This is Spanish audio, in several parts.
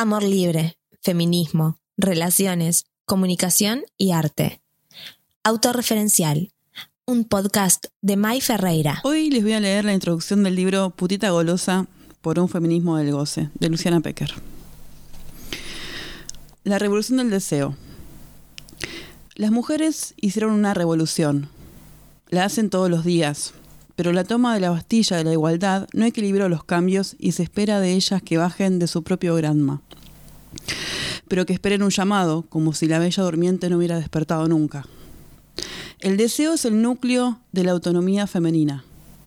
Amor libre, feminismo, relaciones, comunicación y arte. Autorreferencial, un podcast de Mai Ferreira. Hoy les voy a leer la introducción del libro Putita Golosa por un feminismo del goce, de Luciana Pecker. La revolución del deseo. Las mujeres hicieron una revolución. La hacen todos los días, pero la toma de la Bastilla de la igualdad no equilibró los cambios y se espera de ellas que bajen de su propio granma. Pero que esperen un llamado, como si la bella durmiente no hubiera despertado nunca. El deseo es el núcleo de la autonomía femenina.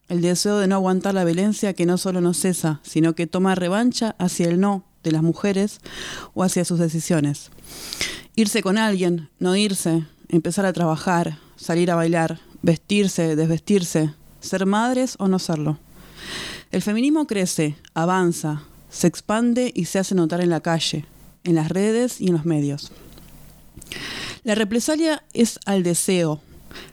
El deseo de no aguantar la violencia que no solo no cesa, sino que toma revancha hacia el no de las mujeres o hacia sus decisiones. Irse con alguien, no irse, empezar a trabajar, salir a bailar, vestirse, desvestirse, ser madres o no serlo. El feminismo crece, avanza, se expande y se hace notar en la calle, en las redes y en los medios. La represalia es al deseo,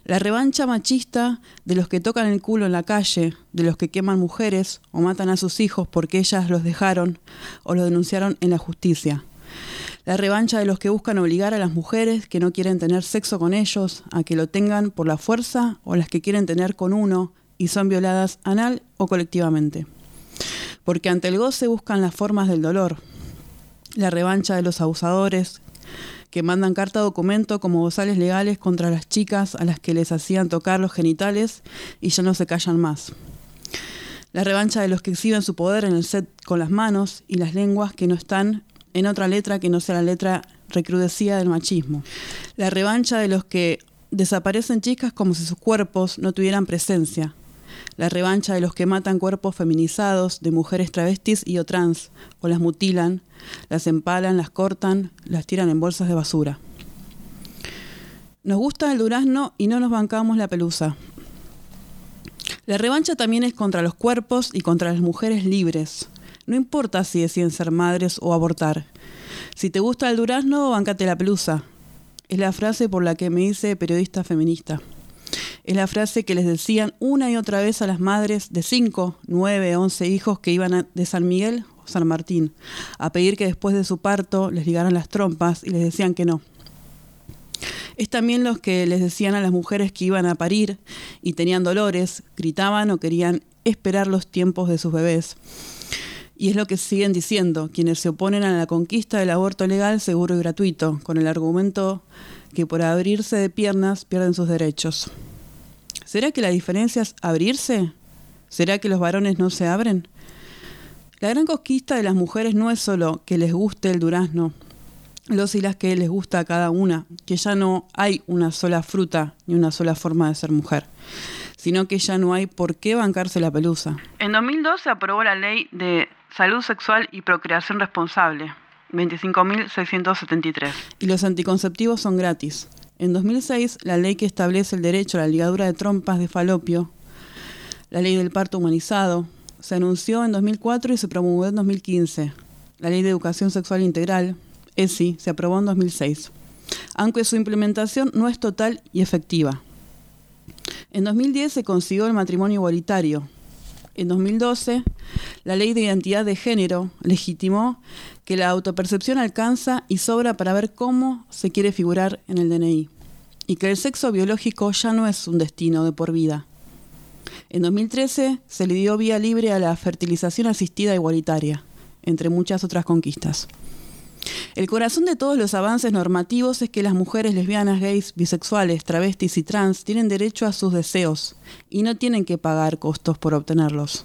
la revancha machista de los que tocan el culo en la calle, de los que queman mujeres o matan a sus hijos porque ellas los dejaron o los denunciaron en la justicia. La revancha de los que buscan obligar a las mujeres que no quieren tener sexo con ellos a que lo tengan por la fuerza o las que quieren tener con uno y son violadas anal o colectivamente. Porque ante el goce buscan las formas del dolor. La revancha de los abusadores que mandan carta documento como bozales legales contra las chicas a las que les hacían tocar los genitales y ya no se callan más. La revancha de los que exhiben su poder en el set con las manos y las lenguas que no están en otra letra que no sea la letra recrudecida del machismo. La revancha de los que desaparecen chicas como si sus cuerpos no tuvieran presencia. La revancha de los que matan cuerpos feminizados de mujeres travestis y o trans, o las mutilan, las empalan, las cortan, las tiran en bolsas de basura. Nos gusta el durazno y no nos bancamos la pelusa. La revancha también es contra los cuerpos y contra las mujeres libres, no importa si deciden ser madres o abortar. Si te gusta el durazno, bancate la pelusa. Es la frase por la que me hice periodista feminista. Es la frase que les decían una y otra vez a las madres de 5, 9, 11 hijos que iban de San Miguel o San Martín a pedir que después de su parto les ligaran las trompas y les decían que no. Es también los que les decían a las mujeres que iban a parir y tenían dolores, gritaban o querían esperar los tiempos de sus bebés. Y es lo que siguen diciendo quienes se oponen a la conquista del aborto legal, seguro y gratuito, con el argumento que por abrirse de piernas pierden sus derechos. ¿Será que la diferencia es abrirse? ¿Será que los varones no se abren? La gran conquista de las mujeres no es solo que les guste el durazno, los y las que les gusta a cada una, que ya no hay una sola fruta ni una sola forma de ser mujer, sino que ya no hay por qué bancarse la pelusa. En 2002 se aprobó la ley de Salud Sexual y Procreación Responsable, 25.673. Y los anticonceptivos son gratis. En 2006, la ley que establece el derecho a la ligadura de trompas de falopio, la ley del parto humanizado, se anunció en 2004 y se promulgó en 2015. La ley de educación sexual integral, ESI, se aprobó en 2006, aunque su implementación no es total y efectiva. En 2010 se consiguió el matrimonio igualitario, en 2012, la ley de identidad de género legitimó que la autopercepción alcanza y sobra para ver cómo se quiere figurar en el DNI, y que el sexo biológico ya no es un destino de por vida. En 2013 se le dio vía libre a la fertilización asistida igualitaria, entre muchas otras conquistas. El corazón de todos los avances normativos es que las mujeres lesbianas, gays, bisexuales, travestis y trans tienen derecho a sus deseos y no tienen que pagar costos por obtenerlos.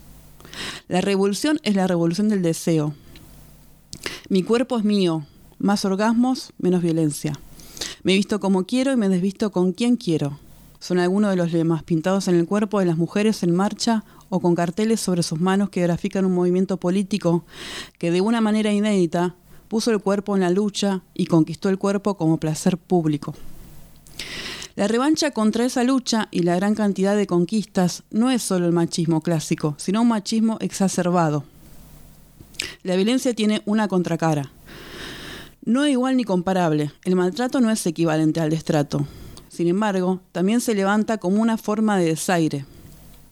La revolución es la revolución del deseo. Mi cuerpo es mío, más orgasmos, menos violencia. Me visto como quiero y me desvisto con quien quiero. Son algunos de los lemas pintados en el cuerpo de las mujeres en marcha o con carteles sobre sus manos que grafican un movimiento político que de una manera inédita puso el cuerpo en la lucha y conquistó el cuerpo como placer público. La revancha contra esa lucha y la gran cantidad de conquistas no es solo el machismo clásico, sino un machismo exacerbado. La violencia tiene una contracara. No es igual ni comparable. El maltrato no es equivalente al destrato. Sin embargo, también se levanta como una forma de desaire.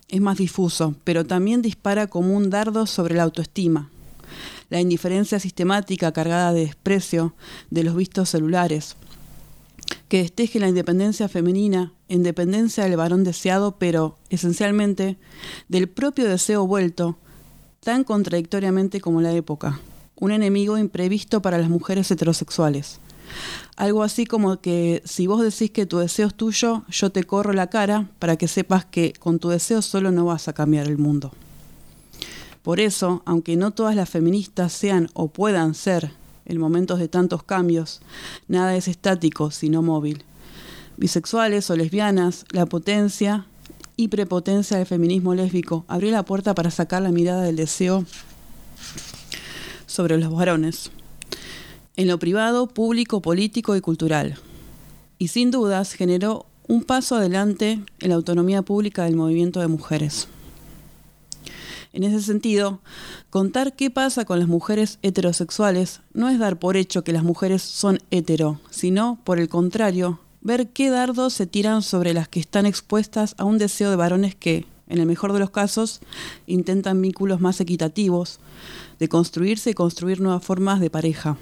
Es más difuso, pero también dispara como un dardo sobre la autoestima, la indiferencia sistemática cargada de desprecio de los vistos celulares, que desteje la independencia femenina en dependencia del varón deseado, pero esencialmente del propio deseo vuelto, tan contradictoriamente como la época, un enemigo imprevisto para las mujeres heterosexuales. Algo así como que si vos decís que tu deseo es tuyo, yo te corro la cara para que sepas que con tu deseo solo no vas a cambiar el mundo. Por eso, aunque no todas las feministas sean o puedan ser en momentos de tantos cambios, nada es estático sino móvil. Bisexuales o lesbianas, la potencia y prepotencia del feminismo lésbico abrió la puerta para sacar la mirada del deseo sobre los varones, en lo privado, público, político y cultural. Y sin dudas generó un paso adelante en la autonomía pública del movimiento de mujeres. En ese sentido, contar qué pasa con las mujeres heterosexuales no es dar por hecho que las mujeres son hetero, sino, por el contrario, ver qué dardos se tiran sobre las que están expuestas a un deseo de varones que, en el mejor de los casos, intentan vínculos más equitativos, de construirse y construir nuevas formas de pareja.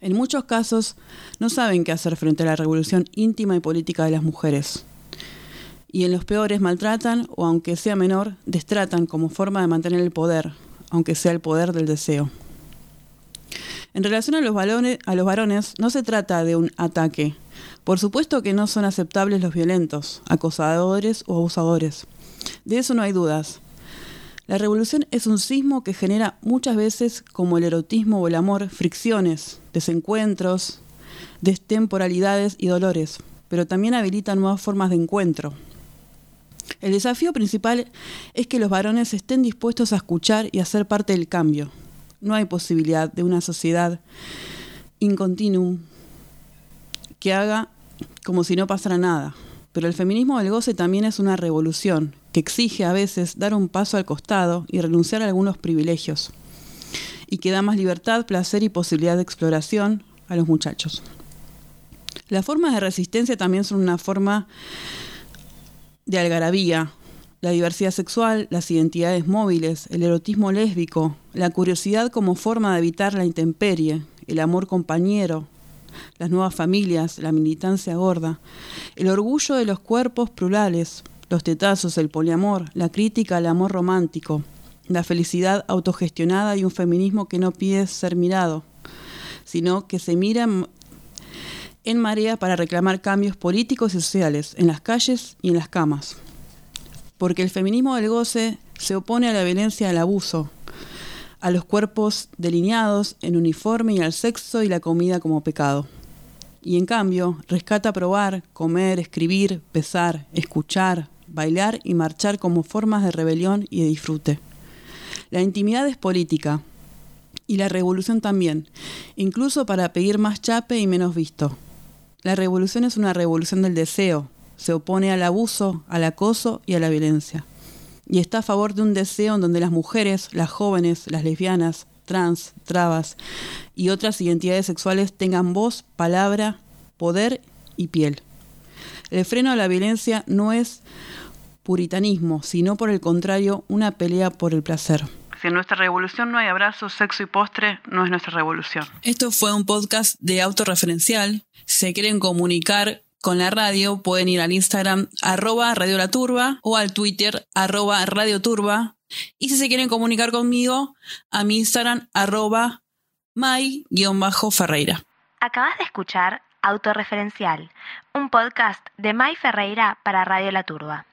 En muchos casos no saben qué hacer frente a la revolución íntima y política de las mujeres. Y en los peores maltratan o, aunque sea menor, destratan como forma de mantener el poder, aunque sea el poder del deseo. En relación a los, a los varones, no se trata de un ataque. Por supuesto que no son aceptables los violentos, acosadores o abusadores. De eso no hay dudas. La revolución es un sismo que genera muchas veces, como el erotismo o el amor, fricciones, desencuentros, destemporalidades y dolores, pero también habilita nuevas formas de encuentro. El desafío principal es que los varones estén dispuestos a escuchar y a ser parte del cambio. No hay posibilidad de una sociedad incontinuum que haga como si no pasara nada. Pero el feminismo del goce también es una revolución que exige a veces dar un paso al costado y renunciar a algunos privilegios, y que da más libertad, placer y posibilidad de exploración a los muchachos. Las formas de resistencia también son una forma de algarabía, la diversidad sexual, las identidades móviles, el erotismo lésbico, la curiosidad como forma de evitar la intemperie, el amor compañero, las nuevas familias, la militancia gorda, el orgullo de los cuerpos plurales, los tetazos, el poliamor, la crítica al amor romántico, la felicidad autogestionada y un feminismo que no pide ser mirado, sino que se mira en marea para reclamar cambios políticos y sociales en las calles y en las camas. Porque el feminismo del goce se opone a la violencia del abuso, a los cuerpos delineados en uniforme y al sexo y la comida como pecado. Y en cambio, rescata probar, comer, escribir, pesar, escuchar, bailar y marchar como formas de rebelión y de disfrute. La intimidad es política, y la revolución también, incluso para pedir más chape y menos visto. La revolución es una revolución del deseo, se opone al abuso, al acoso y a la violencia. Y está a favor de un deseo en donde las mujeres, las jóvenes, las lesbianas, trans, trabas y otras identidades sexuales tengan voz, palabra, poder y piel. El freno a la violencia no es puritanismo, sino por el contrario una pelea por el placer. Si en nuestra revolución no hay abrazos, sexo y postre, no es nuestra revolución. Esto fue un podcast de autorreferencial. Si se quieren comunicar con la radio, pueden ir al Instagram arroba Radio La Turba o al Twitter arroba Radio Turba. Y si se quieren comunicar conmigo, a mi Instagram arroba my-ferreira. Acabas de escuchar Autorreferencial, un podcast de May Ferreira para Radio La Turba.